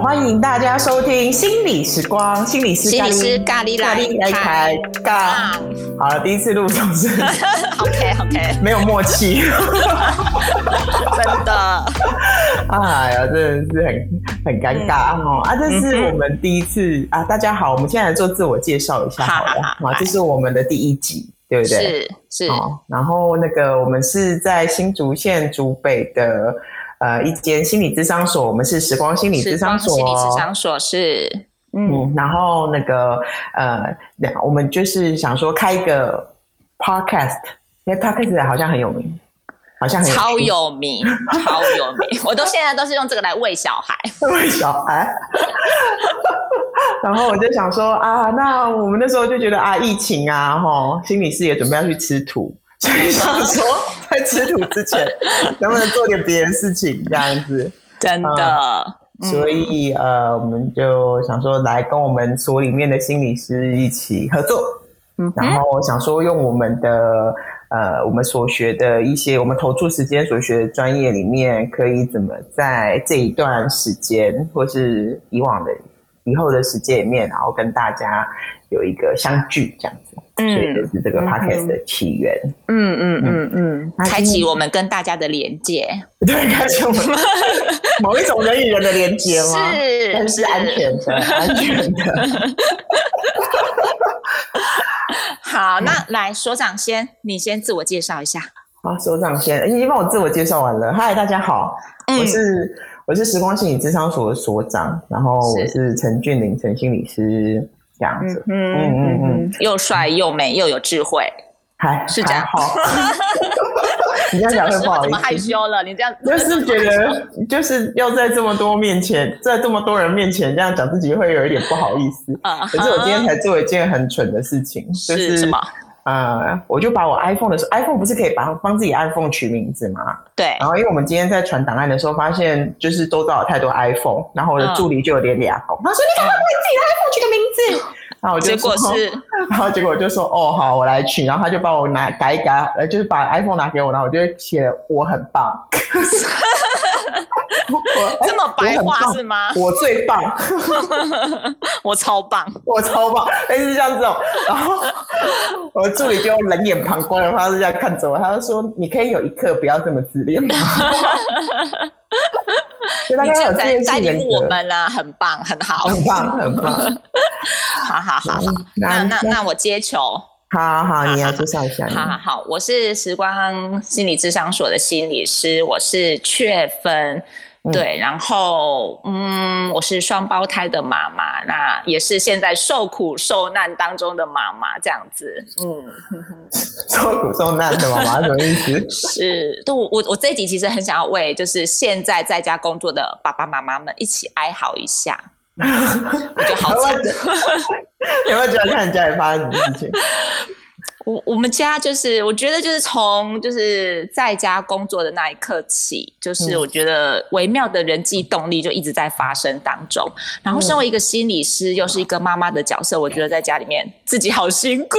欢迎大家收听心理时光，心理师，心理师咖喱来开杠。好了，第一次录总是，OK OK，没有默契，真的，哎呀，真的是很很尴尬哦、嗯、啊！这是我们第一次、嗯、啊，大家好，我们现在来做自我介绍一下好了，好，这是我们的第一集，对不对？是是。哦然后那个我们是在新竹县竹北的。呃，一间心理咨商所，我们是时光心理咨商所。心理咨商所是，嗯，嗯，然后那个呃，我们就是想说开一个 podcast，因为 podcast 好像很有名，好像很超有名，超有名，我都现在都是用这个来喂小孩，喂小孩。然后我就想说啊，那我们那时候就觉得啊，疫情啊，吼，心理师也准备要去吃土。所以想说，在吃土之前，能不能做点别的事情？这样子，真的。呃、所以、嗯、呃，我们就想说，来跟我们所里面的心理师一起合作。嗯，然后想说，用我们的呃，我们所学的一些，我们投注时间所学的专业里面，可以怎么在这一段时间，或是以往的以后的时间里面，然后跟大家有一个相聚，这样子。嗯，所以就是这个 podcast 的起源。嗯嗯嗯嗯，开启我们跟大家的连接。对，开启我们 某一种人与人的连接吗？是，但是安全的，安全的。好，那来所长先，你先自我介绍一下。好，所长先，你帮我自我介绍完了。嗨，大家好，我是我是时光心理智商所的所长，然后我是陈俊霖陈心理师。这样子，嗯嗯嗯嗯，又帅又美又有智慧，还是这样。好，你这样讲会不好意思。害羞了？你这样就是觉得就是要在这么多面前，在这么多人面前这样讲自己会有一点不好意思。啊，可是我今天才做一件很蠢的事情，就是什么？呃，我就把我 iPhone 的时候，iPhone 不是可以帮帮自己 iPhone 取名字吗？对。然后因为我们今天在传档案的时候，发现就是都找了太多 iPhone，然后我的助理就有点脸红，他说：“你干嘛为自己的 iPhone 取个名字？”然后我就结果是，然后结果我就说：“哦，好，我来取。”然后他就帮我拿改一改，呃，就是把 iPhone 拿给我，然后我就写我很棒。我这么白话是吗？我最棒，我超棒，我超棒，类似像这种。然后我的助理就冷眼旁观的方式这样看着我，他就说：“你可以有一刻不要这么自恋吗？”你正在带领我们啦，很棒，很好，很棒，很棒。好好好好，那那那我接球。好好，你要介绍一下。好好好，我是时光心理智商所的心理师，我是雀芬。对，然后嗯，我是双胞胎的妈妈，那也是现在受苦受难当中的妈妈，这样子，嗯，受苦受难的妈妈什么意思？是，都我我这一集其实很想要为就是现在在家工作的爸爸妈妈们一起哀嚎一下，我觉得好惨，有没有觉得看你家里发生什么事情？我我们家就是，我觉得就是从就是在家工作的那一刻起，就是我觉得微妙的人际动力就一直在发生当中。然后身为一个心理师，又是一个妈妈的角色，我觉得在家里面自己好辛苦。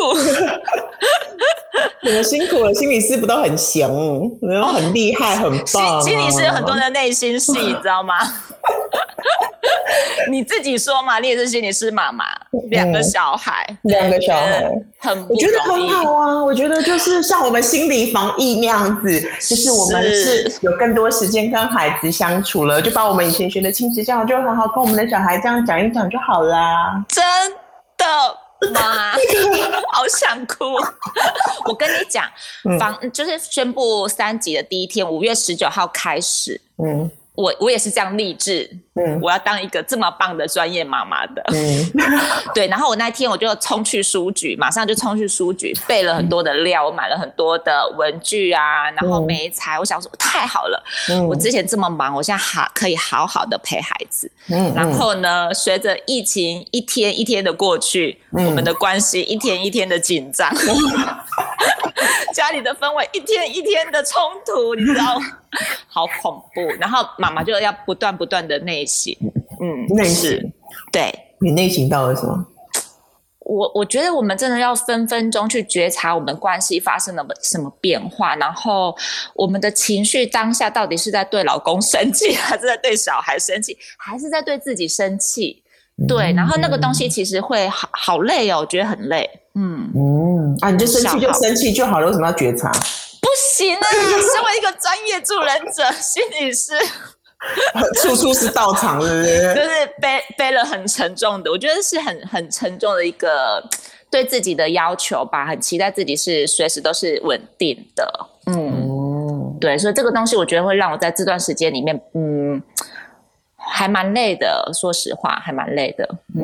你们辛苦了，心理师不都很行，然后很厉害，很棒。心理师有很多的内心戏，你知道吗？你自己说嘛，你也是心理师妈妈，两个小孩，两个小孩，很我觉得很好啊。我觉得就是像我们心理防疫那样子，就是我们是有更多时间跟孩子相处了，就把我们以前学的亲子教育，就好好跟我们的小孩这样讲一讲就好啦。真的吗？好想哭。我跟你讲，防就是宣布三级的第一天，五月十九号开始。嗯。我我也是这样励志，嗯，我要当一个这么棒的专业妈妈的，嗯，对。然后我那天我就冲去书局，马上就冲去书局备了很多的料，我买了很多的文具啊，然后美材，我想说太好了，嗯，我之前这么忙，我现在好可以好好的陪孩子，嗯。然后呢，随着疫情一天一天的过去，我们的关系一天一天的紧张，家里的氛围一天一天的冲突，你知道吗？好恐怖，然后妈妈就要不断不断的内省，嗯，内是，对，你内省到了什么？我我觉得我们真的要分分钟去觉察我们关系发生了什么变化，然后我们的情绪当下到底是在对老公生气，还是在对小孩生气，还是在对自己生气？对，然后那个东西其实会好好累哦，我觉得很累。嗯嗯，啊，你就生气就生气就好了，为什么要觉察？不行啊！身为一个专业助人者，心里是 处处是道场，是不是？就是背背了很沉重的，我觉得是很很沉重的一个对自己的要求吧，很期待自己是随时都是稳定的。嗯，对，所以这个东西我觉得会让我在这段时间里面，嗯，还蛮累的。说实话，还蛮累的。嗯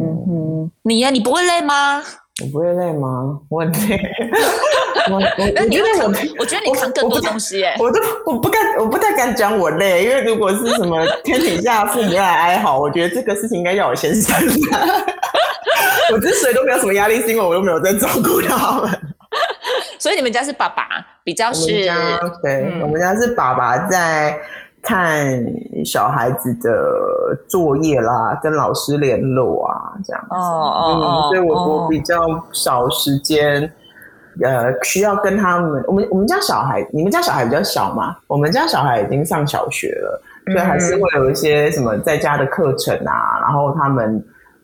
嗯嗯，你呀，你不会累吗？我不会累吗？我很累。我我我觉得我我觉得你扛更多东西耶。我都我不敢，我不太敢讲我累，因为如果是什么 天底下父母要来哀嚎，我觉得这个事情应该要我先生。我之所以都没有什么压力，是因为我又没有在照顾他们。所以你们家是爸爸比较是？对，嗯、我们家是爸爸在。看小孩子的作业啦，跟老师联络啊，这样子。哦哦哦。所以我我比较少时间，呃，需要跟他们。我们我们家小孩，你们家小孩比较小嘛？我们家小孩已经上小学了，所以还是会有一些什么在家的课程啊，然后他们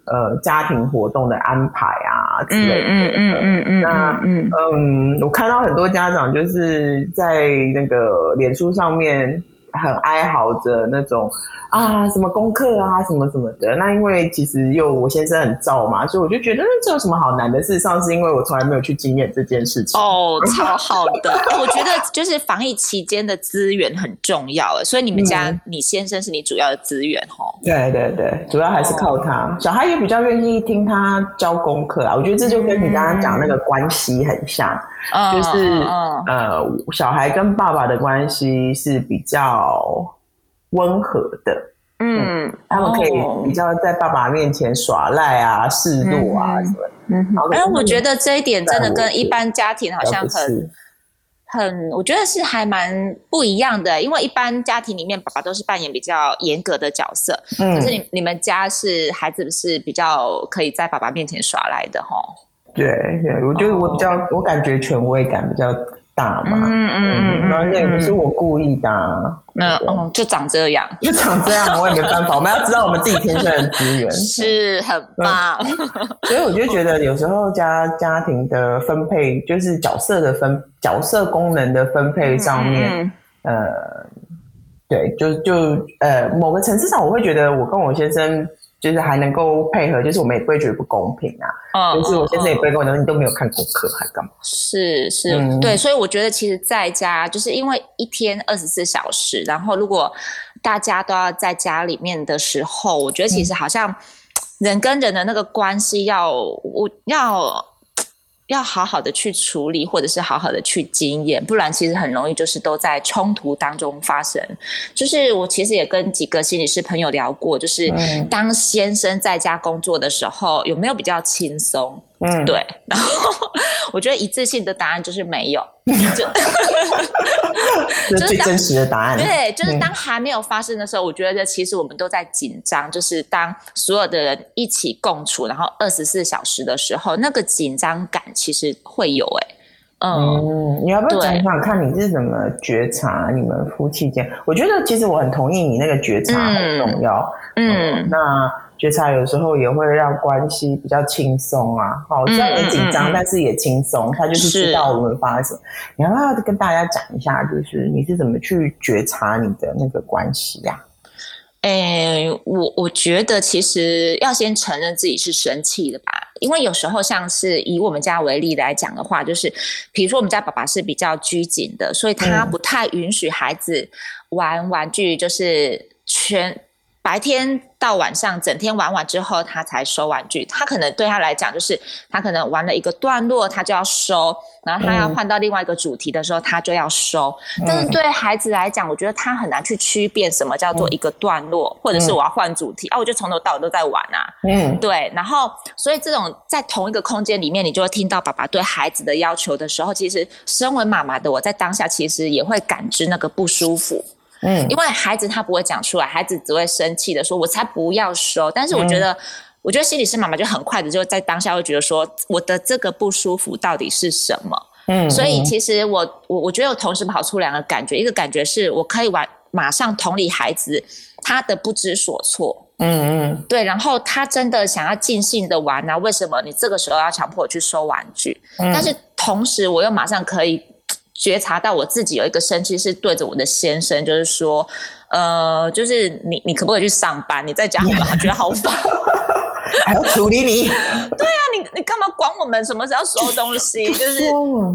呃家庭活动的安排啊之类的。嗯嗯嗯嗯。那嗯嗯，我看到很多家长就是在那个脸书上面。很哀嚎着那种啊，什么功课啊，什么什么的。那因为其实又我先生很燥嘛，所以我就觉得这有什么好难的？事实上是因为我从来没有去经验这件事情。哦，超好的。我觉得就是防疫期间的资源很重要，所以你们家、嗯、你先生是你主要的资源哦。对对对，主要还是靠他。哦、小孩也比较愿意听他教功课啊。我觉得这就跟你刚刚讲那个关系很像，嗯、就是、嗯、呃，小孩跟爸爸的关系是比较。温和的，嗯，嗯，他们可以比较在爸爸面前耍赖啊、示弱啊什么的。嗯，哎，我觉得这一点真的跟一般家庭好像很很，我觉得是还蛮不一样的。因为一般家庭里面，爸爸都是扮演比较严格的角色，嗯，可是你你们家是孩子是比较可以在爸爸面前耍赖的齁。对，对，我觉得我比较，我感觉权威感比较。大嘛，嗯嗯嗯，那也不是我故意的，那哦，就长这样，就长这样，我也没办法。我们要知道我们自己天生的资源，是很棒。所以我就觉得有时候家家庭的分配，就是角色的分角色功能的分配上面，呃，对，就就呃，某个层次上，我会觉得我跟我先生。就是还能够配合，就是我们也不会觉得不公平啊。嗯，就是我现在也不会跟我讲，你都没有看功课，还干嘛？是是，嗯、对，所以我觉得其实在家，就是因为一天二十四小时，然后如果大家都要在家里面的时候，我觉得其实好像人跟人的那个关系要我要。要好好的去处理，或者是好好的去经验，不然其实很容易就是都在冲突当中发生。就是我其实也跟几个心理师朋友聊过，就是当先生在家工作的时候，有没有比较轻松？嗯，对。然后我觉得一致性的答案就是没有。就 这是最真实的答案。对，就是当还没有发生的时候，我觉得其实我们都在紧张。就是当所有的人一起共处，然后二十四小时的时候，那个紧张感其实会有、欸。哎，嗯，你要不要讲讲看你是怎么觉察你们夫妻间？我觉得其实我很同意你那个觉察很重要。嗯，嗯那。觉察有时候也会让关系比较轻松啊，好，虽然也紧张，嗯嗯、但是也轻松。他就是知道我们发生什么。是你要不要跟大家讲一下，就是你是怎么去觉察你的那个关系呀、啊？诶、欸，我我觉得其实要先承认自己是生气的吧，因为有时候像是以我们家为例来讲的话，就是比如说我们家爸爸是比较拘谨的，所以他不太允许孩子玩玩具，就是全。白天到晚上，整天玩完之后，他才收玩具。他可能对他来讲，就是他可能玩了一个段落，他就要收，然后他要换到另外一个主题的时候，他就要收。嗯、但是对孩子来讲，我觉得他很难去区辨什么叫做一个段落，嗯、或者是我要换主题、嗯、啊，我就从头到尾都在玩啊。嗯，对。然后，所以这种在同一个空间里面，你就会听到爸爸对孩子的要求的时候，其实身为妈妈的我在当下其实也会感知那个不舒服。嗯，因为孩子他不会讲出来，孩子只会生气的说：“我才不要收。”但是我觉得，我觉得心理师妈妈就很快的就在当下会觉得说，我的这个不舒服到底是什么？嗯，所以其实我我我觉得我同时跑出两个感觉，一个感觉是我可以完马上同理孩子他的不知所措。嗯嗯，对，然后他真的想要尽兴的玩啊，为什么你这个时候要强迫我去收玩具？嗯，但是同时我又马上可以觉察到我自己有一个生气是对着我的先生，就是说，呃，就是你你可不可以去上班？你在家里吧，觉得好烦。还要处理你？对啊，你你干嘛管我们什么时候收东西？就是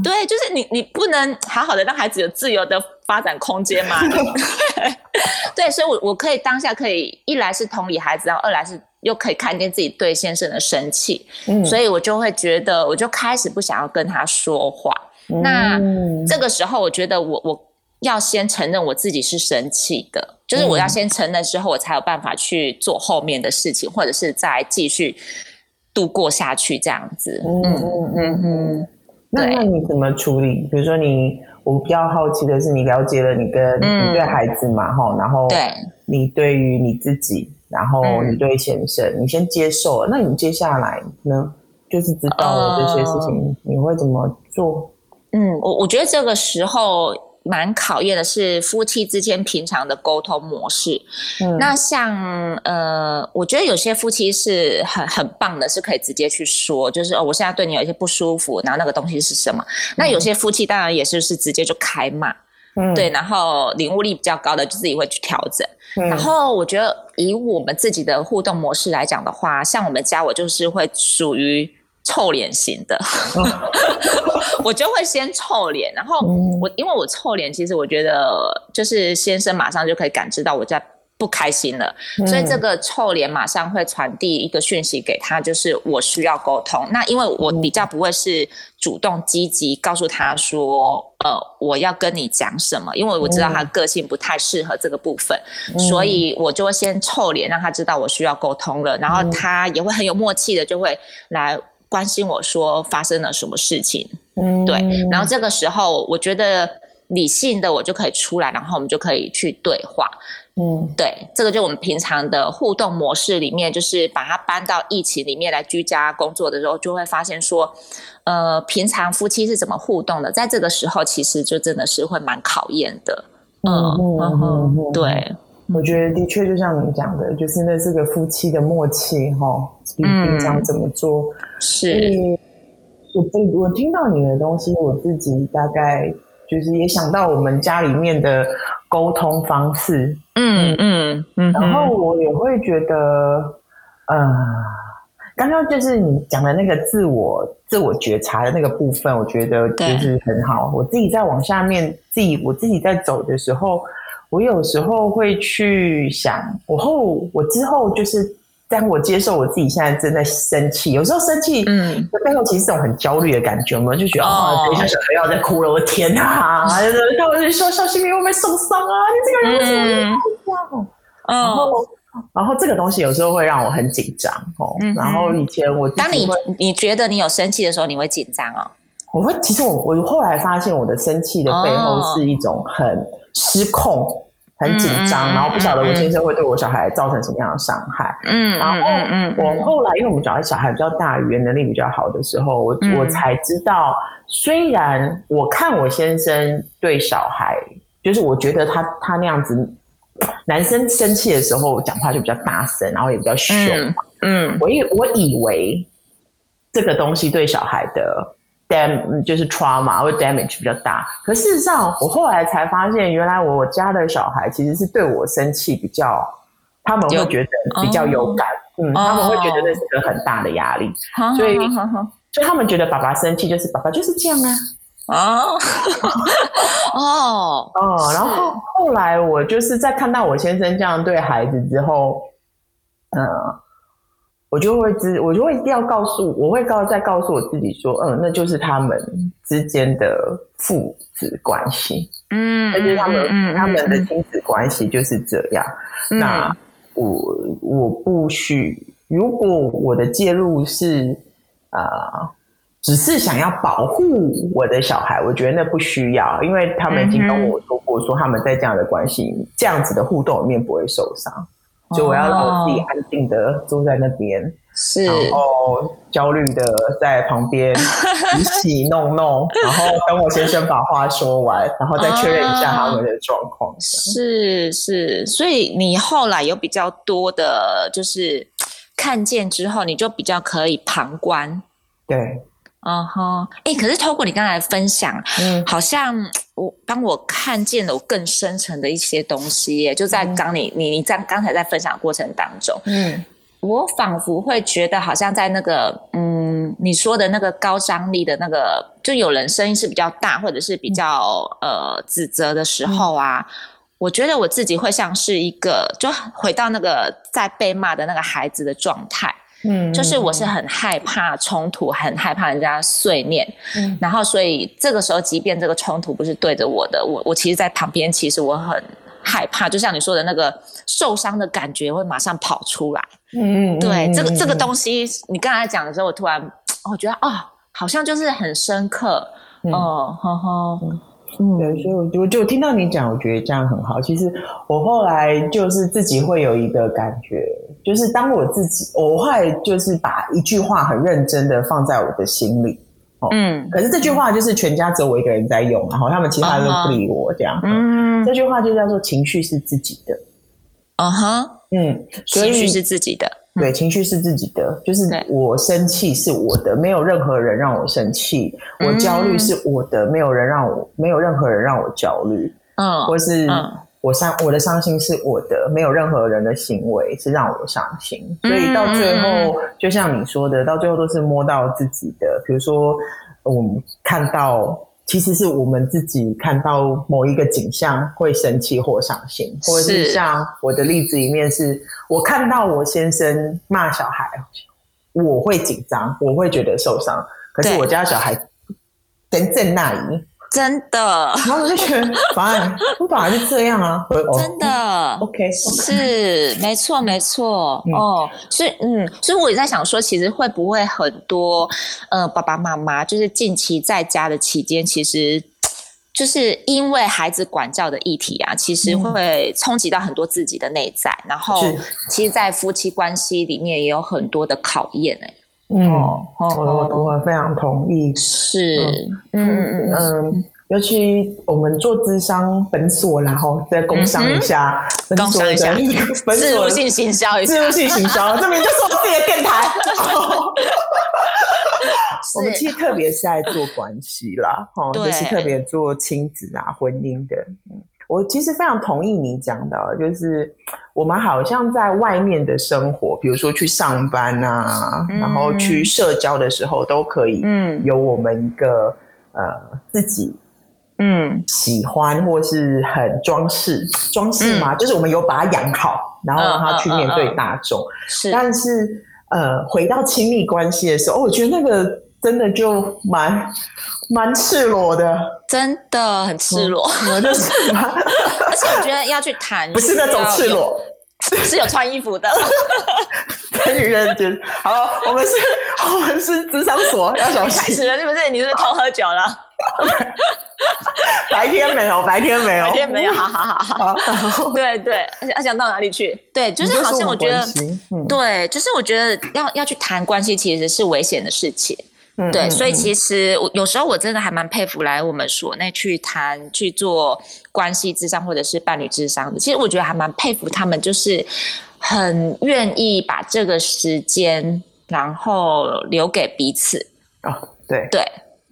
对，就是你你不能好好的让孩子有自由的发展空间吗？对，所以我我可以当下可以一来是同理孩子，然后二来是又可以看见自己对先生的生气，嗯，所以我就会觉得我就开始不想要跟他说话。嗯、那这个时候，我觉得我我要先承认我自己是生气的。就是我要先承认之后，我才有办法去做后面的事情，或者是再继续度过下去这样子。嗯嗯嗯嗯。那那你怎么处理？比如说你，我比较好奇的是，你了解了你跟你对孩子嘛，哈、嗯，然后对你对于你自己，然后你对先生，嗯、你先接受了。那你接下来呢？就是知道了这些事情，呃、你会怎么做？嗯，我我觉得这个时候。蛮考验的是夫妻之间平常的沟通模式。嗯，那像呃，我觉得有些夫妻是很很棒的，是可以直接去说，就是哦，我现在对你有一些不舒服，然后那个东西是什么？嗯，那有些夫妻当然也是是直接就开骂，嗯，对，然后领悟力比较高的就自己会去调整。嗯，然后我觉得以我们自己的互动模式来讲的话，像我们家我就是会属于。臭脸型的，我就会先臭脸，然后我因为我臭脸，其实我觉得就是先生马上就可以感知到我在不开心了，所以这个臭脸马上会传递一个讯息给他，就是我需要沟通。那因为我比较不会是主动积极告诉他说，呃，我要跟你讲什么，因为我知道他个性不太适合这个部分，所以我就会先臭脸让他知道我需要沟通了，然后他也会很有默契的就会来。关心我说发生了什么事情，嗯，对，然后这个时候我觉得理性的我就可以出来，然后我们就可以去对话，嗯，对，这个就我们平常的互动模式里面，就是把它搬到疫情里面来居家工作的时候，就会发现说，呃，平常夫妻是怎么互动的，在这个时候其实就真的是会蛮考验的，嗯嗯嗯，对。我觉得的确就像你讲的，就是那是个夫妻的默契哈，你平常怎么做？嗯、是，我我我听到你的东西，我自己大概就是也想到我们家里面的沟通方式，嗯嗯嗯，然后我也会觉得，呃，刚刚就是你讲的那个自我自我觉察的那个部分，我觉得就是很好。我自己在往下面自己我自己在走的时候。我有时候会去想，我后我之后就是当我接受我自己现在正在生气，有时候生气，嗯，背后其实是种很焦虑的感觉嘛，就觉得啊，等一下小朋友要在哭了，我天哪！然后我就说小心你会不会受伤啊？你这个人为什么这样？然后，然后这个东西有时候会让我很紧张哦。然后以前我当你你觉得你有生气的时候，你会紧张哦？我会，其实我我后来发现我的生气的背后是一种很失控。很紧张，然后不晓得我先生会对我小孩造成什么样的伤害。嗯，然后我后来，因为我们小孩小孩比较大，语言能力比较好的时候，我我才知道，虽然我看我先生对小孩，就是我觉得他他那样子，男生生气的时候讲话就比较大声，然后也比较凶。嗯，我以我以为这个东西对小孩的。就是 trauma 或 damage 比较大，可事实上，我后来才发现，原来我家的小孩其实是对我生气比较，他们会觉得比较有感，有嗯，他们会觉得那是个很大的压力，哦、所以，所以他们觉得爸爸生气就是爸爸就是这样啊，哦，哦，哦，然后后来我就是在看到我先生这样对孩子之后，嗯。我就会知，我就会一定要告诉，我会告再告诉我自己说，嗯，那就是他们之间的父子关系，嗯，那就是他们、嗯、他们的亲子关系就是这样。嗯、那我我不需，如果我的介入是啊、呃，只是想要保护我的小孩，我觉得那不需要，因为他们已经跟我说过，说他们在这样的关系、这样子的互动里面不会受伤。就我要让我自己安静的坐在那边，是，然后焦虑的在旁边 洗洗弄弄，然后等我先生把话说完，然后再确认一下他们的状况。啊、是是，所以你后来有比较多的，就是看见之后，你就比较可以旁观。对。嗯哼，哎、uh huh. 欸，可是透过你刚才分享，嗯，好像我帮我看见了我更深层的一些东西耶，就在刚你、嗯、你你在刚才在分享的过程当中，嗯，我仿佛会觉得好像在那个嗯你说的那个高张力的那个，就有人声音是比较大或者是比较、嗯、呃指责的时候啊，嗯、我觉得我自己会像是一个就回到那个在被骂的那个孩子的状态。嗯，就是我是很害怕冲突，很害怕人家碎念，嗯，然后所以这个时候，即便这个冲突不是对着我的，我我其实，在旁边，其实我很害怕，就像你说的那个受伤的感觉会马上跑出来，嗯，对，这个这个东西，你刚才讲的时候，我突然我觉得啊、哦，好像就是很深刻，嗯，呵呵。嗯，对，所以我就就听到你讲，我觉得这样很好。其实我后来就是自己会有一个感觉，就是当我自己，我会就是把一句话很认真的放在我的心里。哦、嗯，可是这句话就是全家只有我一个人在用，然后他们其他人都不理我这样。嗯，这句话就叫做情绪是自己的。嗯哼，嗯，情绪是自己的。对，情绪是自己的，就是我生气是我的，没有任何人让我生气；我焦虑是我的，没有人让我，没有任何人让我焦虑。嗯，或是我伤，我的伤心是我的，没有任何人的行为是让我伤心。所以到最后，就像你说的，到最后都是摸到自己的。比如说，我们看到。其实是我们自己看到某一个景象会生气或伤心，或者是像我的例子里面是，我看到我先生骂小孩，我会紧张，我会觉得受伤。可是我家小孩真正那里。真的，然后我就觉得，反而 我本来就这样啊，真的，OK，是没错没错。哦，所以嗯，所以我也在想说，其实会不会很多呃爸爸妈妈就是近期在家的期间，其实就是因为孩子管教的议题啊，其实会冲击到很多自己的内在，然后其实，在夫妻关系里面也有很多的考验哎。嗯，我我我非常同意，是，嗯嗯嗯，尤其我们做智商本所，然后再工商一下，工商一下，自入性行销一下，自入性行销，这明就是我自己的电台。我们其实特别是在做关系啦，哈，就是特别做亲子啊、婚姻的，嗯。我其实非常同意你讲的，就是我们好像在外面的生活，比如说去上班啊，嗯、然后去社交的时候，都可以，嗯，有我们一个、嗯、呃自己，嗯，喜欢或是很装饰装饰嘛，嗯、就是我们有把它养好，然后让它去面对大众。是、但是呃，回到亲密关系的时候，哦，我觉得那个真的就蛮。蛮赤裸的，真的很赤裸，我就是，而且我觉得要去谈，不是那种赤裸，是有穿衣服的，很认真。好，我们是，我们是智商所，要小心。是的，是不是？你是不是偷喝酒了？白天没有，白天没有，白天没有。好好好好，对对，而且要想到哪里去？对，就是好像我觉得，对，就是我觉得要要去谈关系，其实是危险的事情。嗯、对，所以其实我有时候我真的还蛮佩服来我们所内去谈去做关系智商或者是伴侣智商的。其实我觉得还蛮佩服他们，就是很愿意把这个时间然后留给彼此。哦，对对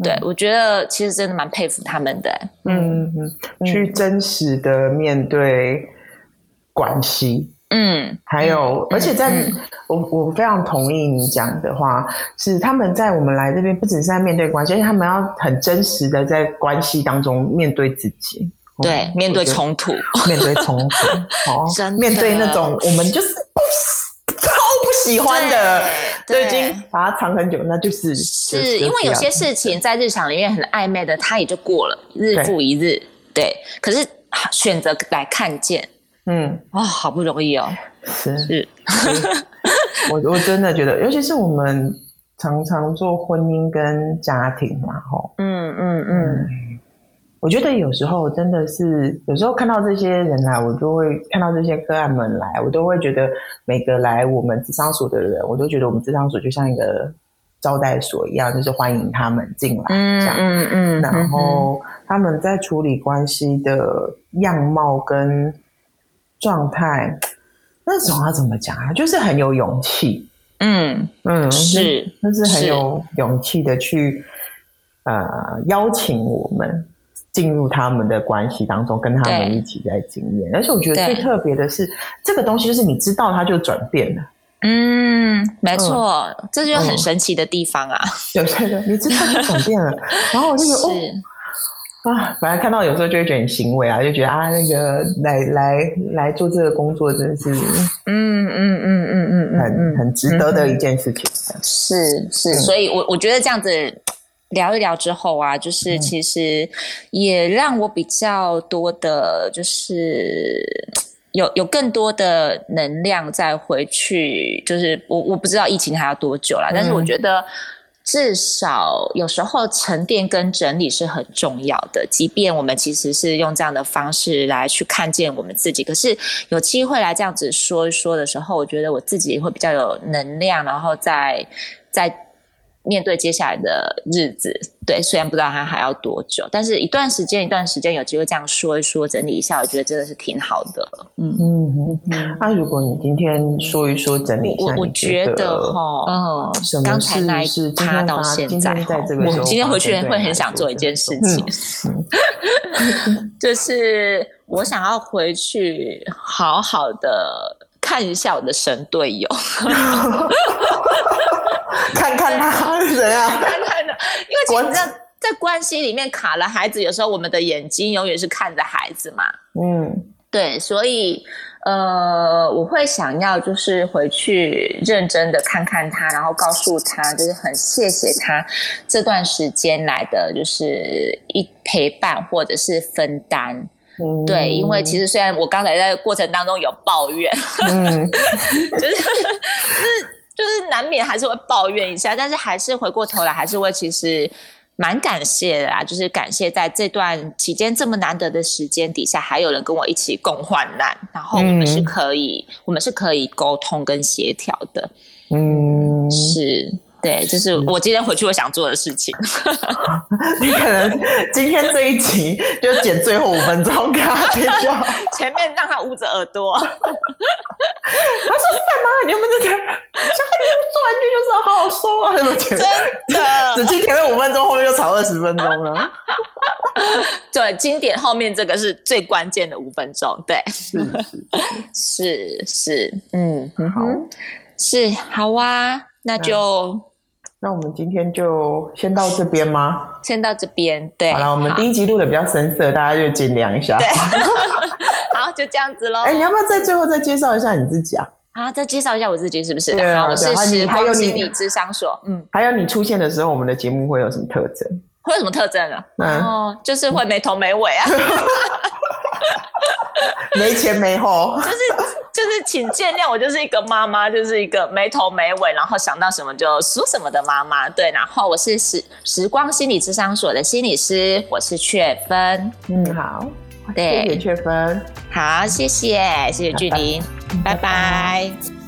对，我觉得其实真的蛮佩服他们的。嗯，去真实的面对关系。嗯，还有，而且在、嗯、我我非常同意你讲的话，是他们在我们来这边，不只是在面对关系，而且他们要很真实的在关系当中面对自己，对，嗯、面对冲突，面对冲突，哦，真面对那种我们就是不 超不喜欢的，都已经把它藏很久，那就是是因为有些事情在日常里面很暧昧的，它也就过了，日复一日，对，对，可是选择来看见。嗯，啊、哦，好不容易哦，是是，我我真的觉得，尤其是我们常常做婚姻跟家庭嘛，吼，嗯嗯嗯，我觉得有时候真的是，有时候看到这些人来，我就会看到这些个案们来，我都会觉得每个来我们咨商所的人，我都觉得我们咨商所就像一个招待所一样，就是欢迎他们进来，这样，嗯嗯，然后他们在处理关系的样貌跟状态，那种要怎么讲啊？就是很有勇气，嗯嗯，是，就是很有勇气的去呃邀请我们。进入他们的关系当中，跟他们一起在经验。而且我觉得最特别的是，这个东西就是你知道它就转变了。嗯，没错，嗯、这就是很神奇的地方啊。有些人你知道它转变了，然后我就觉得哦，啊，反正看到有时候就会觉得很欣慰啊，就觉得啊，那个来来来做这个工作真的是，嗯嗯嗯嗯嗯，很很值得的一件事情。是是，所以我我觉得这样子。聊一聊之后啊，就是其实也让我比较多的，就是有有更多的能量再回去。就是我我不知道疫情还要多久啦，但是我觉得至少有时候沉淀跟整理是很重要的。即便我们其实是用这样的方式来去看见我们自己，可是有机会来这样子说一说的时候，我觉得我自己会比较有能量，然后再再。面对接下来的日子，对，虽然不知道它还要多久，但是一段时间一段时间有机会这样说一说，整理一下，我觉得真的是挺好的。嗯嗯嗯。那、啊、如果你今天说一说整理一下，我我觉得哈，嗯，刚才那一趴到现在，我今天回去会很想做一件事情，嗯、就是我想要回去好好的看一下我的神队友。看看他是怎样，看看的，因为其实在在关系里面卡了孩子，有时候我们的眼睛永远是看着孩子嘛。嗯，对，所以呃，我会想要就是回去认真的看看他，然后告诉他，就是很谢谢他这段时间来的就是一陪伴或者是分担。嗯，对，因为其实虽然我刚才在过程当中有抱怨，嗯，就是就是。就是难免还是会抱怨一下，但是还是回过头来还是会其实蛮感谢的啦。就是感谢在这段期间这么难得的时间底下，还有人跟我一起共患难，然后我们是可以，嗯、我们是可以沟通跟协调的。嗯，是。对，就是我今天回去我想做的事情。你可能今天这一集就剪最后五分钟给他听就好，前面让他捂着耳朵。他说干嘛？你有没有在？小孩子做完剧就是好好说啊，真的。只听前面五分钟，后面就吵二十分钟了。对，经典后面这个是最关键的五分钟。对，是是是，嗯，好，是好啊，那就。那我们今天就先到这边吗？先到这边，对。好了，我们第一集录的比较深色，大家就见谅一下。对，好，就这样子喽。哎、欸，你要不要在最后再介绍一下你自己啊？啊，再介绍一下我自己是不是？对啊，我是时光心理智商所。嗯，还有你出现的时候，我们的节目会有什么特征？会有什么特征啊？嗯、哦，就是会没头没尾啊。没前没后，就是就是，请见谅，我就是一个妈妈，就是一个没头没尾，然后想到什么就说什么的妈妈。对，然后我是时时光心理智商所的心理师，我是雀芬。嗯，好，对，谢谢雀芬，好，谢谢，谢谢巨灵，拜拜。拜拜。